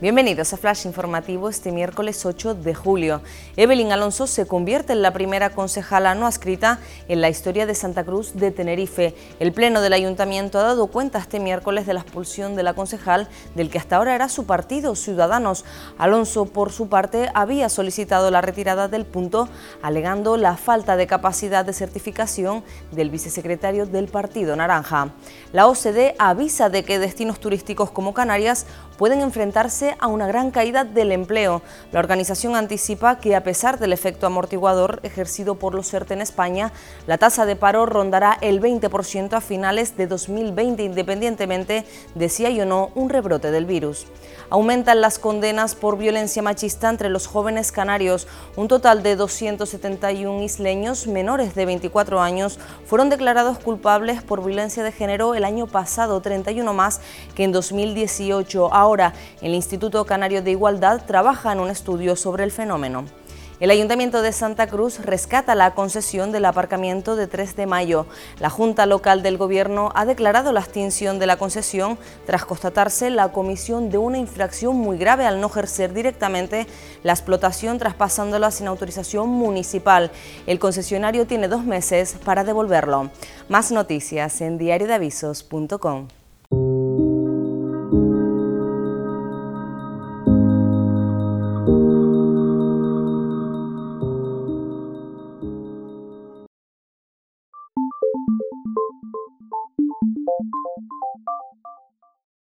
Bienvenidos a Flash Informativo este miércoles 8 de julio. Evelyn Alonso se convierte en la primera concejala no adscrita en la historia de Santa Cruz de Tenerife. El Pleno del Ayuntamiento ha dado cuenta este miércoles de la expulsión de la concejal del que hasta ahora era su partido, Ciudadanos. Alonso, por su parte, había solicitado la retirada del punto, alegando la falta de capacidad de certificación del vicesecretario del Partido Naranja. La OCDE avisa de que destinos turísticos como Canarias pueden enfrentarse a una gran caída del empleo. La organización anticipa que a pesar del efecto amortiguador ejercido por los ERTE en España, la tasa de paro rondará el 20% a finales de 2020, independientemente de si hay o no un rebrote del virus. Aumentan las condenas por violencia machista entre los jóvenes canarios. Un total de 271 isleños menores de 24 años fueron declarados culpables por violencia de género el año pasado, 31 más que en 2018. Ahora, el Instituto Canario de Igualdad trabaja en un estudio sobre el fenómeno. El Ayuntamiento de Santa Cruz rescata la concesión del aparcamiento de 3 de mayo. La Junta Local del Gobierno ha declarado la extinción de la concesión tras constatarse la comisión de una infracción muy grave al no ejercer directamente la explotación traspasándola sin autorización municipal. El concesionario tiene dos meses para devolverlo. Más noticias en diariodeavisos.com.